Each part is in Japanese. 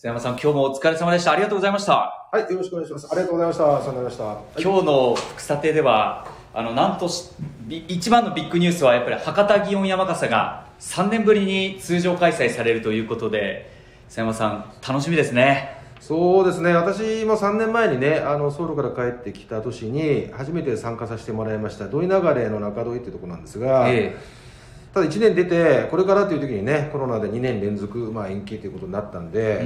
瀬山さん、今日もお疲れ様でした。ありがとうございました。はい、よろしくお願いします。ありがとうございました。お世話になりました。はい今日の福さてでは、あの、なんとし、び一番のビッグニュースは、やっぱり博多祇園山笠が3年ぶりに通常開催されるということで、瀬山さん、楽しみですね。そうですね、私も3年前にね、あのソウルから帰ってきた年に、初めて参加させてもらいました、土井流れの中土井っていうところなんですが、えただ1年出て、これからという時にね、コロナで2年連続、まあ、延期ということになったんえ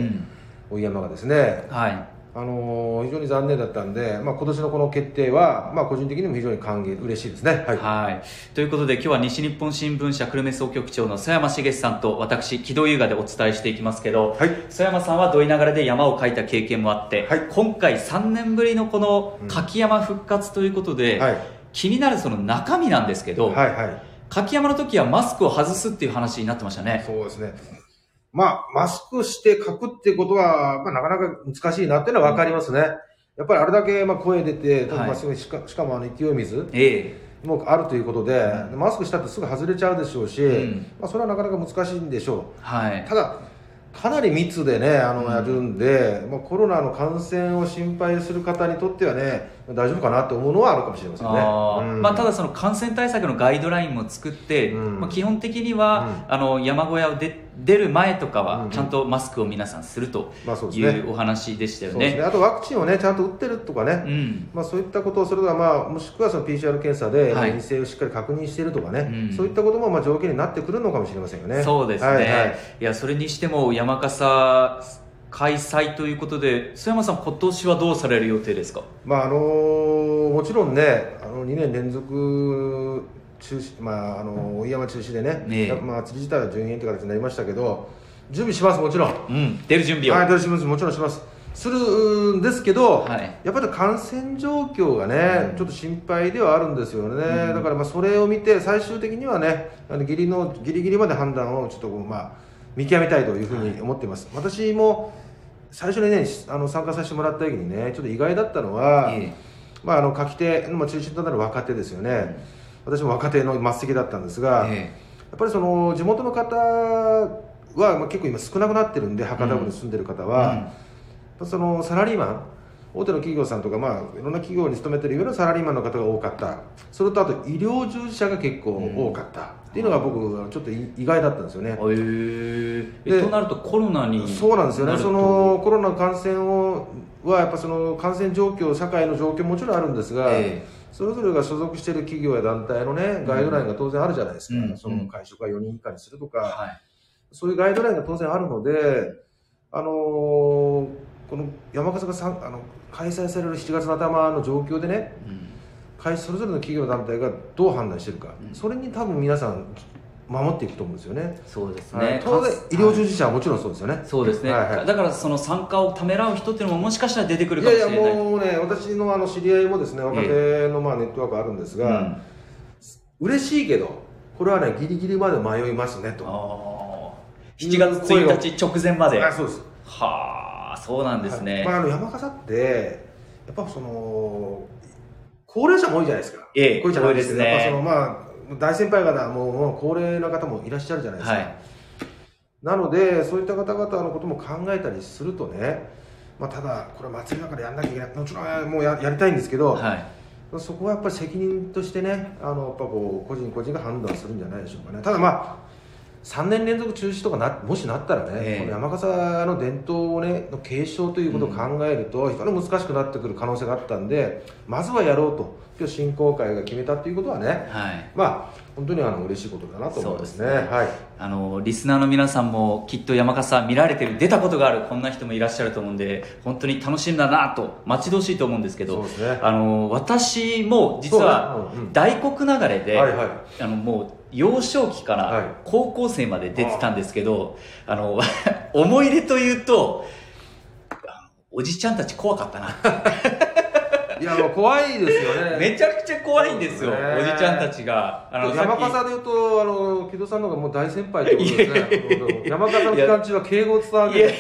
で、うん。山がですね、はい。あのー非常に残念だったんで、まあ、今年のこの決定は、まあ、個人的にも非常に歓迎、嬉しいですね。はいはい。ということで、今日は西日本新聞社久留米総局長の曽山茂さんと私、木戸優雅でお伝えしていきますけど、はい曽山さんは土井流れで山を描いた経験もあって、はい今回3年ぶりのこの柿山復活ということで、はい気になるその中身なんですけど、はいはい柿山の時はマスクを外すっていう話になってましたね。そうですね。まあ、マスクして書くってことは、まあ、なかなか難しいなっていうのは分かりますね。やっぱりあれだけ、まあ、声出て、はいしかしかもあの勢い水えもあるということで、マスクしたってすぐ外れちゃうでしょうし、うんまあ、それはなかなか難しいんでしょえはい。う。ただ、かなり密でね、あの、やるんで、まあ、コロナの感染を心配する方にとってはね、大丈夫かなと思うのはあるかもしれませんね。あー。うん。まあ、ただその感染対策のガイドラインも作って、うん。まあ、基本的には、あの山小屋を出出る前とかはちゃんとマスクを皆さんするというお話でしたよね。そうですね。あとワクチンをね、ちゃんと打ってるとかね、うん。まあ、そういったことをするとか、まあ、もしくはその PCR 検査ではい。陰性をしっかり確認しているとかね、うん。そういったこともまあ条件になってくるのかもしれませんよね。そうですね、はいいはい。やそれにしても山笠開催ということで須山さん今年はどうされる予定ですか？まああのもちろんね、あの2年連続中止、まあ、あの追い山中止でね、ねえ。まあ、釣り自体は順延という形になりましたけど、準備します、もちろん。うん。出る準備を、はい、どうします、もちろんします。するんですけど、はい。やっぱり感染状況がね、うん。ちょっと心配ではあるんですよね、うん。だからまあそれを見て、最終的にはね、あのギリのギリギリまで判断をちょっとまあ、見極めたいというふうに思っています。私も最初にね、あの参加させてもらった時にね、ちょっと意外だったのは、えまあ、あの書き手の中心となる若手ですよね、私も若手の末席だったんですが、えやっぱりその地元の方は、まあ、結構今少なくなってるんで、博多区に住んでる方は。うん。そのサラリーマン大手の企業さんとか、まあ、いろんな企業に勤めてるいわゆるサラリーマンの方が多かった。それとあと医療従事者が結構多かった、っていうのが僕はちょっと意外だったんですよね、へえでとなるとコロナにそうなんですよね。そのコロナ感染をはやっぱその感染状況社会の状況もちろんあるんですが、えそれぞれが所属している企業や団体のねガイドラインが当然あるじゃないですか、うん。その会食は4人以下にするとか、はい。そういうガイドラインが当然あるので、あのーこの山笠があの開催される7月の頭の状況でね、うん。会それぞれの企業団体がどう判断しているか、うん。それに多分皆さん守っていくと思うんですよね。そうですねはい、当然、医療従事者はもちろんそうですよね。そうですね、はいはいだからその参加をためらう人っていうのももしかしたら出てくるいかもしれないやいや、もうね、私のあの知り合いもですね、若手のまあネットワークあるんですが、うん嬉しいけど、これはね、ギリギリまで迷いますねと。あー7月1日直前まであそうです。はあそうなんですね、はいまあ、あの山笠って、やっぱその、高齢者も多いじゃないですか。ええ高齢者ですねやっぱその、まあ、大先輩方も、もう高齢な方もいらっしゃるじゃないですか。はいなので、そういった方々のことも考えたりするとね、まあ、ただ、これ祭りだからやんなきゃいけない。もちろん、もうややりたいんですけど、はいそこはやっぱり責任としてね、あのやっぱこう個人個人が判断するんじゃないでしょうかね。ただまあ3年連続中止とかなもしなったらね、ええ。この山笠の伝統をねの継承ということを考えると、非常に難しくなってくる可能性があったんで、まずはやろうと、今日振興会が決めたということはね、はい。まあ本当にあの嬉しいことだなと思いますね。ね。はい。あのリスナーの皆さんもきっと山笠見られてる出たことがあるこんな人もいらっしゃると思うんで本当に楽しみだなと待ち遠しいと思うんですけどそうですね。あの私も実はそうね。うんうん。大黒流れで、はいはい。あのもう幼少期かはい。ら高校生まで出てたんですけど、あの 思い入れというとおじちゃんたち怖かったないやもう怖いですよね。めちゃくちゃ怖いんですよ、ねおじちゃんたちがあの山笠でいうと、あの木戸さんの方がもう大先輩ということですね。山笠の期間中は敬語を伝わる。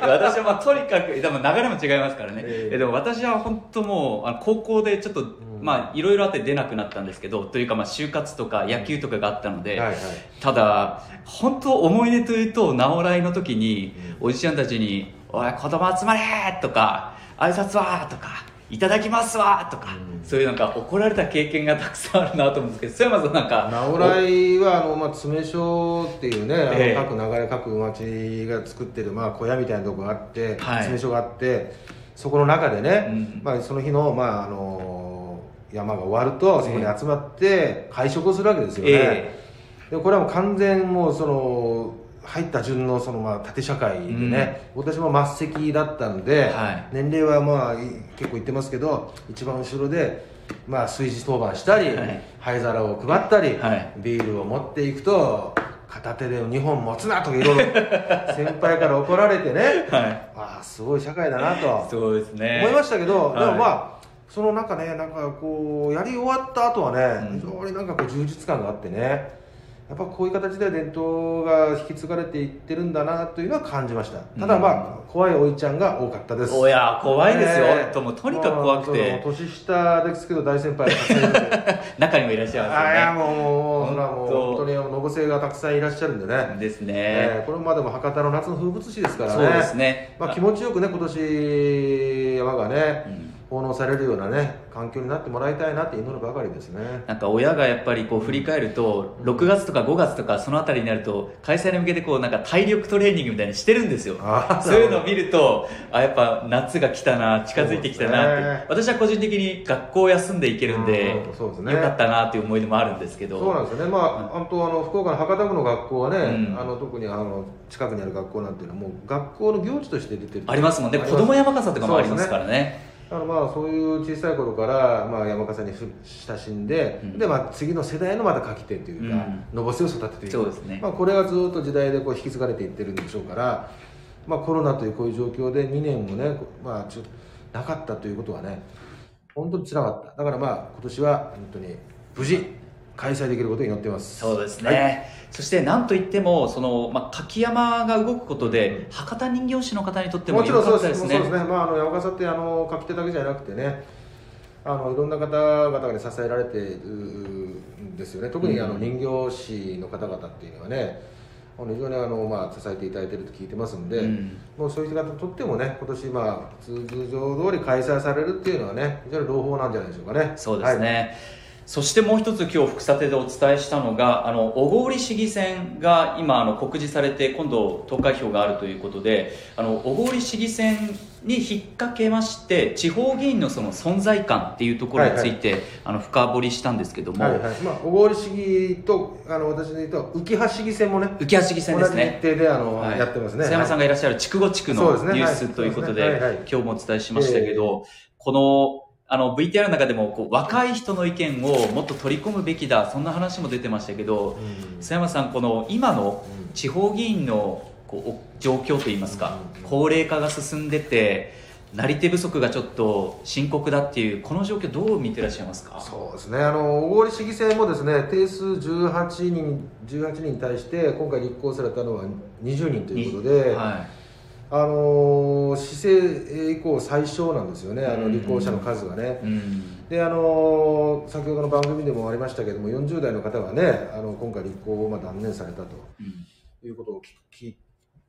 私はまあとにかくでも流れも違いますからね、えええでも私は本当もうあの高校でちょっとうんまあいろいろあって出なくなったんですけどというかまあ就活とか野球とかがあったので、はいはいただ本当思い出というと直来の時におじちゃんたちに「おい子供集まれ!」とか「挨拶は!」とか「いただきますわ!」とか、うん。そういうなんか怒られた経験がたくさんあるなと思うんですけど曽山さんなんか直来はあの、まあ、詰所っていうね、ええ。あの各流れ各町が作ってる、まあ、小屋みたいなとこがあって、はい。詰所があってそこの中でね、うん。まあ、その日の,、まあ、あの山が終わるとそこに集まって会食をするわけですよね、え。でこれはもう完全もうその入った順のそのまあ縦社会でね、私も末席だったんで、はい。年齢はまあい結構いってますけど一番後ろでまあ炊事当番したり、はい。灰皿を配ったり、はい。ビールを持っていくと片手で2本持つなとかいろいろ 先輩から怒られてねはい。ああすごい社会だなとそうですね。思いましたけど、はい。でもまあその中ねなんかこうやり終わった後はね、うん。非常になんかこう充実感があってねやっぱこういう形で伝統が引き継がれていってるんだなというのは感じました。ただまあ、怖いおいちゃんが多かったです。おや怖いですよ、ねともうとにかく怖くて。年下ですけど大先輩 中にもいらっしゃいますよね。やもうそれはもう本当。にのぼせがたくさんいらっしゃるんでね、ですね、えーこれまでも博多の夏の風物詩ですからね。そうですね。まあ、気持ちよくね今年山がね、うん奉納されるようなね環境になってもらいたいなって祈るばかりですね。なんか親がやっぱりこう振り返ると6月とか5月とかそのあたりになると開催に向けてこうなんか体力トレーニングみたいにしてるんですよ。そういうのを見るとあやっぱ夏が来たな近づいてきたなって、ね。私は個人的に学校休んでいけるんで、うんそうですね。よかったなっていう思い出もあるんですけど。そうなんですよね。まあ、本当あの福岡の博多区の学校はね、うん。あの特にあの近くにある学校なんていうのはもう学校の行事として出てるありますもんね。子供山笠とかもありますからねあのまあそういう小さい頃から、まあ、山笠にふ親しんで、うん。でまあ、次の世代のまた書き手というか、うん。のぼせを育てていく。そうですね。まあ、これがずっと時代でこう引き継がれていってるんでしょうから、まあ、コロナというこういう状況で2年もね、こまあ、ちょっとなかったということはね本当につらかった。だからまあ今年は本当に無事開催できることを祈っています。そうですね、はい。そしてなんといってもその、まあ、柿山が動くことで博多人形師の方にとってももちろんそう良かったですすねでそうですね、まあ、あの山笠ってあの書き手だけじゃなくてねあのいろんな方々に支えられているんですよね。特にあのうん。人形師の方々っていうのはねあの非常にあの、まあ、支えていただいていると聞いてますんで、うん。もうそういう方にとってもね今年、まあ、通常通り開催されるっていうのはね非常に朗報なんじゃないでしょうかね。そうですね、そしてもう一つ今日副査定でお伝えしたのがあの小郡市議選が今あの告示されて今度投開票があるということであの小郡市議選に引っ掛けまして地方議員のその存在感っていうところについて、あの深掘りしたんですけども、はいはい。まあ、小郡市議とあの私で言うと浮橋市議選もね浮橋市議選ですね。日程であの、はい。やってますね。瀬山さんはいがいらっしゃる筑後地区のニュースということで、今日もお伝えしましたけど、このあの VTR の中でもこう若い人の意見をもっと取り込むべきだそんな話も出てましたけどうん。須山さんこの今のうん。地方議員のこうお状況といいますかうん。高齢化が進んでてなり手不足がちょっと深刻だっていうこの状況どう見てらっしゃいますか？そうですね。あの小郡市議選もですね定数18人18人に対して今回立候補されたのは20人ということで、はあの市政以降最小なんですよね。あのうん。立候補者の数がね。い、うん。であの先ほどの番組でもありましたけども40代の方がねあの今回立候補をまあ断念されたとうん。いうことを聞い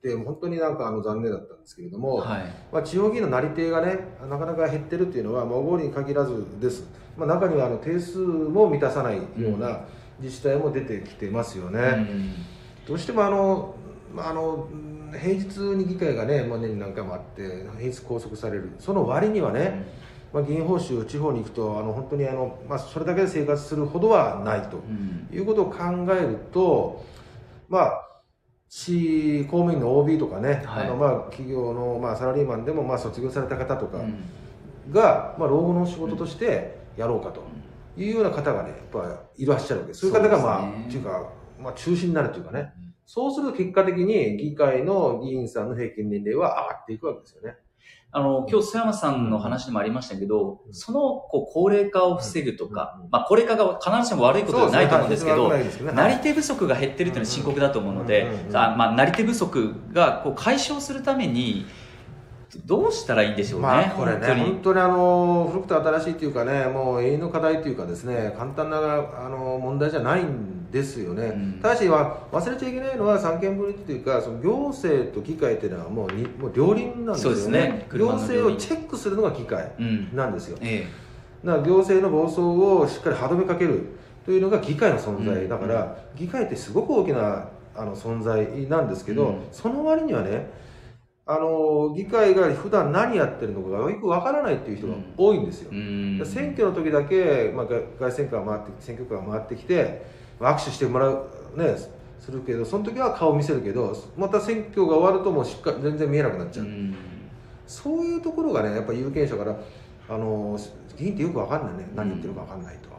て本当になんかあの残念だったんですけれども、はい。まあ、地方議員のなり手がねなかなか減ってるっていうのは、まあ、小郡に限らずです、まあ、中にはあの定数も満たさないような自治体も出てきてますよね、うん。どうしてもあの、まあ、あのうん平日に議会がね、まあ、年に何回もあって平日拘束される。その割にはね、まあ、議員報酬地方に行くとあの本当にあの、まあ、それだけで生活するほどはないとうん。いうことを考えるとまあ市公務員の OB とかね、はい。あのまあ企業の、まあ、サラリーマンでもまあ卒業された方とかうん。が、まあ、老後の仕事としてやろうかというような方がねやっぱいらっしゃるわけ。ですそういう方がまあ、ねっていうか、まあ、中心になるというかねそうすると結果的に議会の議員さんの平均年齢は上がっていくわけですよね。あの、今日、須山さんの話にもありましたけど、うん。その、こう、高齢化を防ぐとか、うん。まあ、高齢化が必ずしも悪いことではないと思うんですけど、ね。なり手不足が減ってるというのは深刻だと思うのでまあ、なり手不足がこう解消するために、どうしたらいいんでしょうね、まあこれね本当に。本当にあの古くて新しいというかねもう永遠の課題というかですね簡単なあの問題じゃないんですよね、うん。ただしは忘れちゃいけないのは三権分立というかその行政と議会っていうのはもうにもう両輪なんですよね。ね。行政をチェックするのが議会うん。なんですよ、えだから行政の暴走をしっかり歯止めかけるというのが議会の存在、うん。だから議会ってすごく大きなあの存在なんですけど、うん。その割にはねあの議会が普段何やってるのかがよくわからないっていう人が多いんですよ、えうん。選挙の時だけ、まあ、外外選挙が回って選挙区が回ってきて握手してもらうねするけどその時は顔見せるけどまた選挙が終わるともうしっかり全然見えなくなっちゃう、うん。そういうところがねやっぱ有権者からあの議員ってよくわかんないね。何言ってるかわかんないと、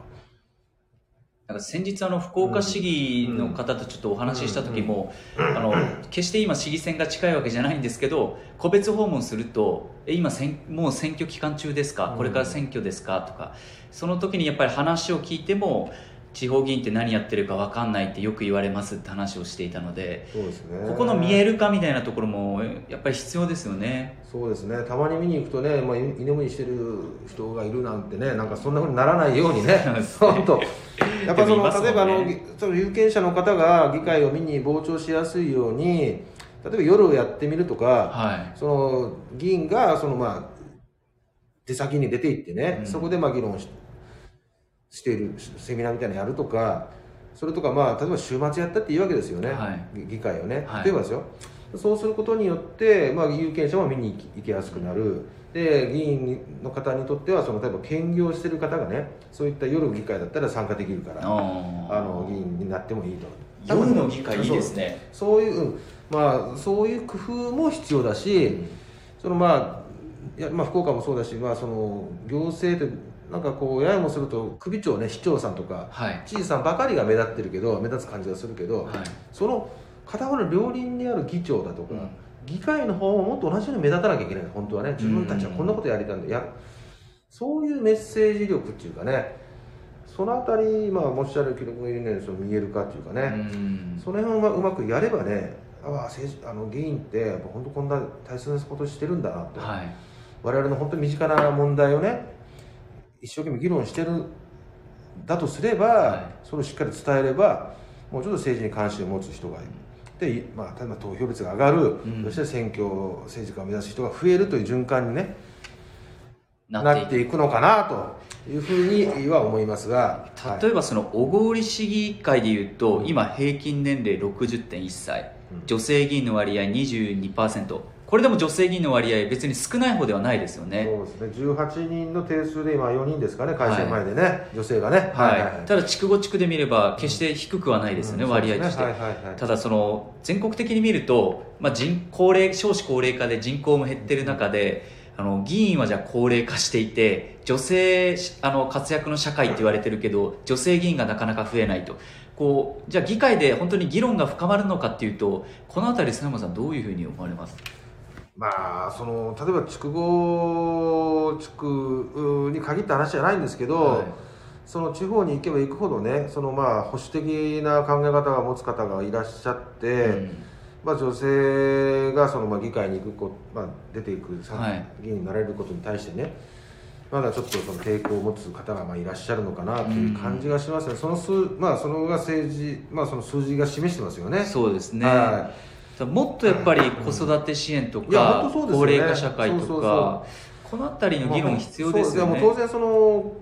なんか先日あの福岡市議の方とちょっとお話しした時も、あの決して今市議選が近いわけじゃないんですけど個別訪問すると「え今選もう選挙期間中ですか？うんこれから選挙ですか?」とかその時にやっぱり話を聞いても地方議員って何やってるか分かんないってよく言われますって話をしていたのでそうですね。ここの見える化みたいなところもやっぱり必要ですよね。そうですね。たまに見に行くとね、まあ、居眠りしてる人がいるなんてねなんかそんなふうにならないように ね。本当。やっぱその、ね。例えばあのその有権者の方が議会を見に傍聴しやすいように例えば夜をやってみるとか、はい。その議員がそのまあ出先に出て行ってね、うん。そこでまあ議論ししているセミナーみたいなのやるとかそれとかまあ例えば週末やったっていいわけですよね、はい。議議会をね、はい。例えばですよ。そうすることによって、まあ、有権者も見に行きやすくなる。で議員の方にとってはその例えば兼業してる方がねそういった夜議会だったら参加できるからああの議員になってもいいと。夜の議会いいですね。そういう、うん。まあ、そういう工夫も必要だし、そのまあ、いやまあ、福岡もそうだし、まあ、その行政って、なんかこう、ややもすると、首長ね、市長さんとか、はい。知事さんばかりが目立ってるけど、目立つ感じがするけど、はい。その片方の両輪にある議長だとか、うん。議会の方ももっと同じように目立たなきゃいけない、本当はね、自分たちはこんなことやりたいんだ、やそういうメッセージ力っていうかね、そのあたり、まあ、おっしゃる記録がいるね、その見えるかっていうかね。うん。その辺はうまくやればね、ああ政治あの議員って本当こんな大切なことしてるんだなと、はい。我々の本当に身近な問題をね、一生懸命議論してるだとすれば、はい。それをしっかり伝えれば、もうちょっと政治に関心を持つ人がいる。でまあ、例えば投票率が上がる、ん。そして選挙政治家を目指す人が増えるという循環に、ね、なってていくのかなというふうには思いますが、はい。例えばその小郡市議会でいうと、うん。今平均年齢60.1歳、うん。女性議員の割合22%これでも女性議員の割合別に少ない方ではないですよね。そうですね。18人の定数で今4人ですかね、改選前でね、女性がね。はい。ただ地区ご地区で見れば決して低くはないですよね、うん。割合として、ね。はいはいはい。ただその全国的に見ると、まあ、人高齢少子高齢化で人口も減ってる中であの議員はじゃあ高齢化していて女性あの活躍の社会って言われてるけど女性議員がなかなか増えないと。こうじゃあ議会で本当に議論が深まるのかっていうとこの辺り佐山さんどういうふうに思われます？まあ、その例えば筑後地区に限った話じゃないんですけど、はい。その地方に行けば行くほどねそのまあ保守的な考え方を持つ方がいらっしゃって、うん。まあ、女性がそのまあ議会に行くこ、まあ、出ていくさはい議員になれることに対してねまだちょっとその抵抗を持つ方がまあいらっしゃるのかなという感じがしますね、その数まあそのが政治、まあ、その数字が示してますよね。そうですね、はもっとやっぱり子育て支援とか、うですよね。高齢化社会とかそうそうそこの辺りの議論必要ですよね、そうもう当然その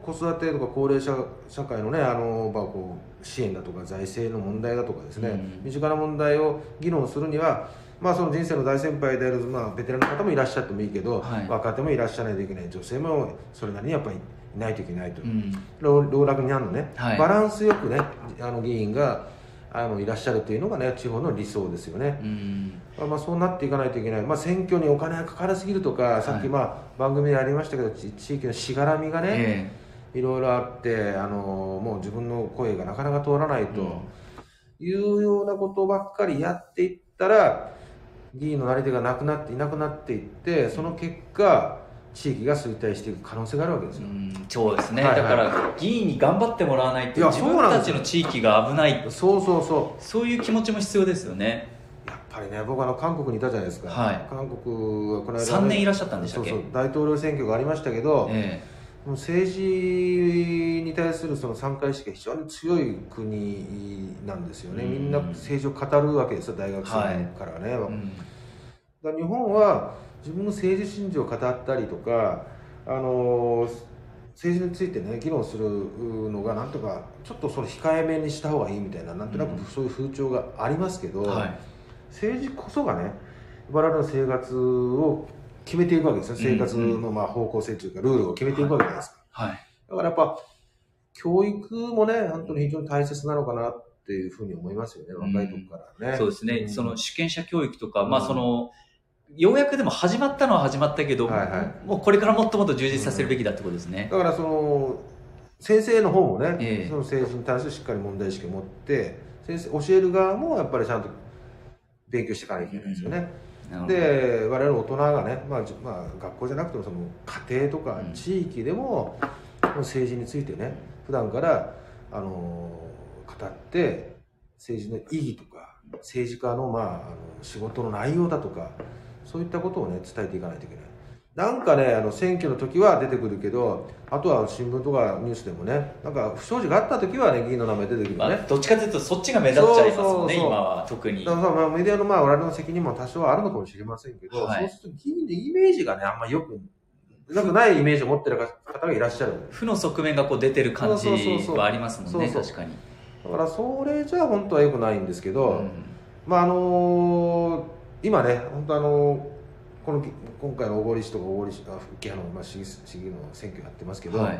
子育てとか高齢者社会のねあの、まあ、こう支援だとか財政の問題だとかですね、うん。身近な問題を議論するには、まあ、その人生の大先輩である、まあ、ベテランの方もいらっしゃってもいいけど、はい。若手もいらっしゃらないといけない女性もそれなりにやっぱりいないといけないと、うん。老老若になるのね、はい。バランスよくねあの議員があのいらっしゃるというのがね地方の理想ですよね。うん。まあまあ、そうなっていかないといけない、まあ、選挙にお金がかからすぎるとか、さっき、まあ、番組でありましたけど、ち地域のしがらみがね、えいろいろあってあの、もう自分の声がなかなか通らないというようなことばっかりやっていったら、議員のなり手がなくなっていなくなっていって、その結果、地域が衰退していく可能性があるわけですよ。えうん、そうですね、はいはい。だから議員に頑張ってもらわないといや自分たちの地域が危ない。そうそうそそういう気持ちも必要ですよね。う、やっぱぱりね僕あの韓国にいたじゃないですか、はい。韓国はこの間ね、3年いらっしゃったんでしたっけ？そうそう大統領選挙がありましたけど、えもう政治に対するその参加意識が非常に強い国なんですよね、うん。みんな政治を語るわけですよ大学生からはね、えうん日本は自分の政治信条を語ったりとか、あの政治についてね議論するのがなんとかちょっとそれ控えめにした方がいいみたいななんとなうん。くそういう風潮がありますけど、はい。政治こそがね我々の生活を決めていくわけですよ。生活うん。のまあ方向性というかルールを決めていくわけじゃないですか、はい。だからやっぱ教育もね本当に非常に大切なのかなっていうふうに思いますよね若い時からね、そうですね、ん。その主権者教育とか、うん。まあそのようやくでも始まったのは始まったけど、はいはい。もうこれからもっともっと充実させるべきだってことですね。だからその先生の方もね、ええ。その政治に対してしっかり問題意識を持って先生教える側もやっぱりちゃんと勉強していかなきゃいけないですよね、なるほど。で我々大人がね、まあじまあ、学校じゃなくてもその家庭とかうん地域でも、政治についてね普段からあの語って政治の意義とか政治家の,、まあ、あの仕事の内容だとかそういったことをね伝えていかないといけない。なんかねあの選挙の時は出てくるけどあとは新聞とかニュースでもねなんか不祥事があった時はね議員の名前出てくるまよね、あ、どっちかというとそっちが目立っちゃいますもんね、今は特に。だ。からまあメディアのまあ我々の責任も多少はあるのかもしれませんけど、はい。そうすると議員のイメージがねあんまりよくなくないイメージを持ってる方がいらっしゃる負の側面がこう出てる感じはありますもんね、確かに。だからそれじゃ本当は良くないんですけど、うん。まああの今ね本当あのこの今回の小郡市とか小郡市あ福の、まあ、市議市議の選挙やってますけど、はい。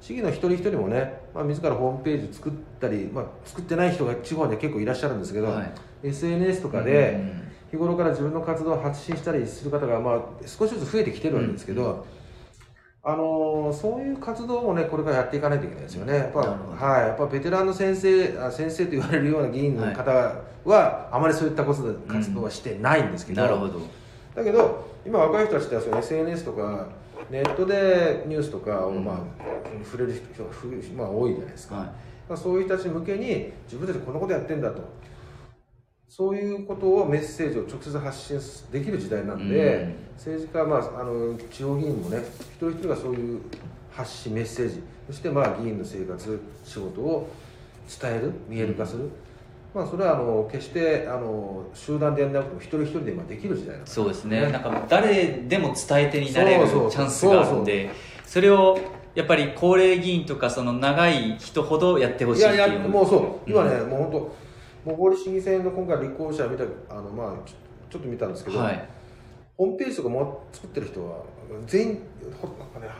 市議の一人一人もね、まあ、自らホームページ作ったり、まあ、作ってない人が地方には結構いらっしゃるんですけど、はい。SNS とかで、うん日頃から自分の活動を発信したりする方が、まあ、少しずつ増えてきてるわけですけど、あのーそういう活動もねこれからやっていかないといけないですよね。やっぱ,、はい、やっぱベテランの先生あ先生と言われるような議員の方は、あまりそういったことで活動はしてないんですけど、なるほど。だけど今若い人たちってその SNS とかネットでニュースとかを、うん。まあ、触れる人がふまあ、多いじゃないですか、はい。そういう人たち向けに自分たちこんなことやってんだとそういうことをメッセージを直接発信できる時代なんで、うん。政治家、まあ、あの地方議員もね一人一人がそういう発信メッセージそしてまあ議員の生活仕事を伝える見える化する、まあ、それはあの決してあの集団でやらなくても一人一人で今できる時代なんでそうですね、なんか誰でも伝え手になれるチャンスがあるんで、それをやっぱり高齢議員とか、その長い人ほどやってほしいいっていう。やいやもうそう。今ね、もう本当もう合理市議選の今回立候補者見たあのまあちょっと見たんですけど、はい、ホームページとかも作ってる人は全員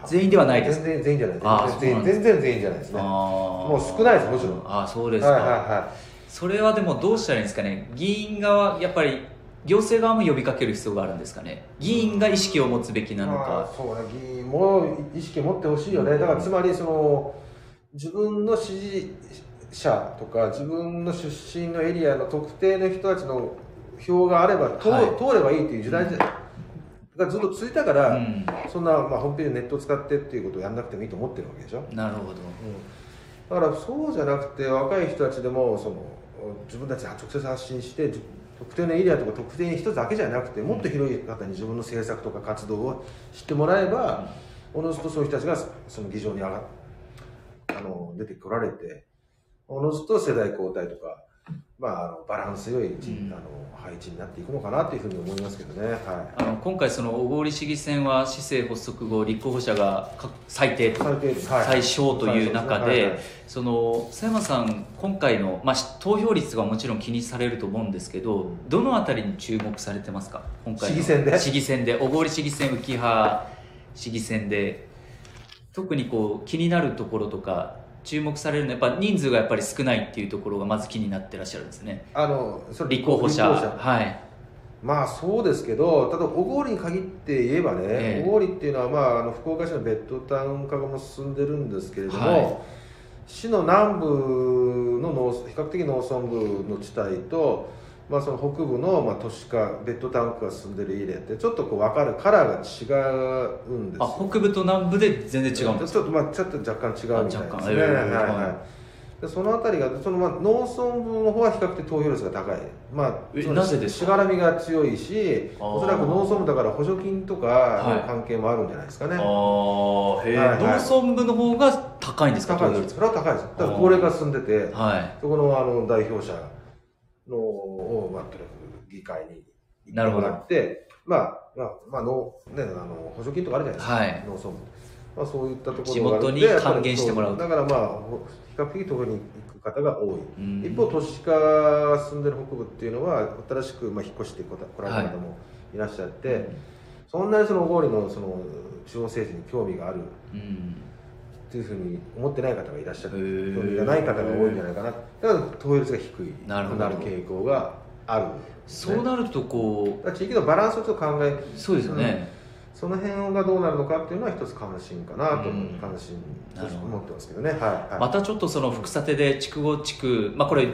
全員ではないです。全然全員じゃないです。全然全員じゃないですね。あももう少ないですもちろん。あーそうですか、はいはいはそれはでもどうしたらいいんですかね、議員側、やっぱり行政側も呼びかける必要があるんですかね、議員が意識を持つべきいなのまあか、そうね。議員も意識持ってほしいよね。だからつまりその自分の支持者とか自分の出身のエリアの特定の人たちの票があれば通,、はい。通ればいいっていう時代がずっと続いたから、うん。そんな、まあ、ホームページネットを使ってっていうことをやんなくてもいいと思ってるわけでしょ、なるほど、だからそうじゃなくて若い人たちでもその自分たちで直接発信してじ特定のエリアとか特定の人だけじゃなくてもっと広い方に自分の政策とか活動を知ってもらえばおのずとそういう人たちがその議場に上があの出てこられておのずと世代交代とか、まあ、あのバランス良い、ん。あの配置になっていくのかなというふうに思いますけどね。はい。あの今回、その小郡市議選は市政発足後、立候補者がか最低とはい。最小という中はいはいで、その佐山さん、今回の、まあ、し投票率はもちろん気にされると思うんですけど、どのあたりに注目されてますか、今回の市議選で？市議選で、小郡市議選、浮羽市議選で、特にこう気になるところとか、注目されるのは、やっぱ人数がやっぱり少ないっていうところがまず気になってらっしゃるんですね、あのそれ立候補者。はい。まあそうですけど、ただ小郡に限って言えばね、ええ。小郡っていうのは、まあ、あの福岡市のベッドタウン化がもう進んでるんですけれども、はい。市の南部の農比較的農村部の地帯と、まあ、その北部の、まあ、都市化、ベッドタウン化が進んでるエリアって、ちょっとこう分かる、カラーが違うんです。よあ北部と南部で全然違うんですちょっと、まあ、ちょっと若干違うみたいですね。はい。はい。はでそのあたりがその、まあ、農村部の方は比較的投票率が高い、まあ、なぜでしがらみが強いしおそらく農村部だから補助金とか関係もあるんじゃないですかね、ああへえ、はいはい。農村部の方が高いんですか？高いです。それは高いです。だから高齢化進んでてはい。そこのあの代表者のを、まあ、とにかく議会に行なるほどってもらって、まあ、まあ、まあ、のね、あの補助金とかあるじゃないですか、はい。農村部。まあ、そういったところ地元に還元してもらう。だからまあ、ほ比較的投票に行く方が多い。うん。一方、都市化が進んでる北部っていうのは、新しくまあ引っ越してこられた方もいらっしゃって、そんなにその小郡のその地方政治に興味があるうんっていうふうに思ってない方がいらっしゃって、へー。興味がない方が多いんじゃないかな。だから投票率が低い。なる傾向がある。ね、そうなるとこだから地域のバランスをちょっと考えうそうですよね、その辺がどうなるのかっていうのは一つ関心かなと思う、うん。関心思ってますけどね。はい、はい、またちょっとその福さてで筑後地区まあこれ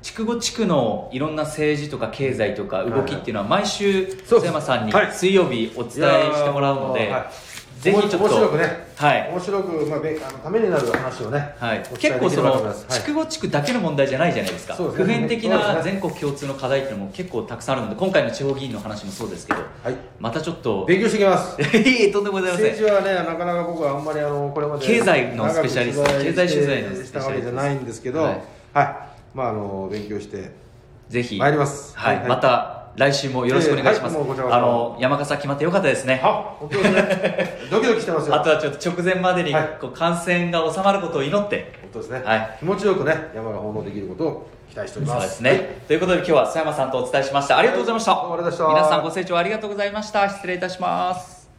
筑後地区のいろんな政治とか経済とか動きっていうのは毎週そうです。須山さんにはい。水曜日お伝えしてもらうので、はいぜひちょっと面白くね。はい。面白く、まあ、べあのためになる話をね、はい。結構その筑後地区だけの問題じゃないじゃないですか。ね。普遍的な全国共通の課題っていうのも結構たくさんあるので今回の地方議員の話もそうですけどはい、またちょっと勉強してきます。いえとんでもございません。政治はねなかなか僕はあんまりあのこれまで経済のスペシャリスト経済取材のスペシャリストじゃないんですけどははい。い、まああの勉強してぜひ参ります。はい、はい。また来週もよろしくお願いします。えーはい、あの山笠決まってよかったですね。ね。ドキドキしてますよ。あとはちょっと直前までに、こう感染が収まることを祈って。本当ですね。はい。気持ちよくね山が奉納できることを期待しております。そうですね。はい、ということで今日は佐山さんとお伝えしました。ありがとうございました。はい、した皆さんご清聴ありがとうございました。失礼いたします。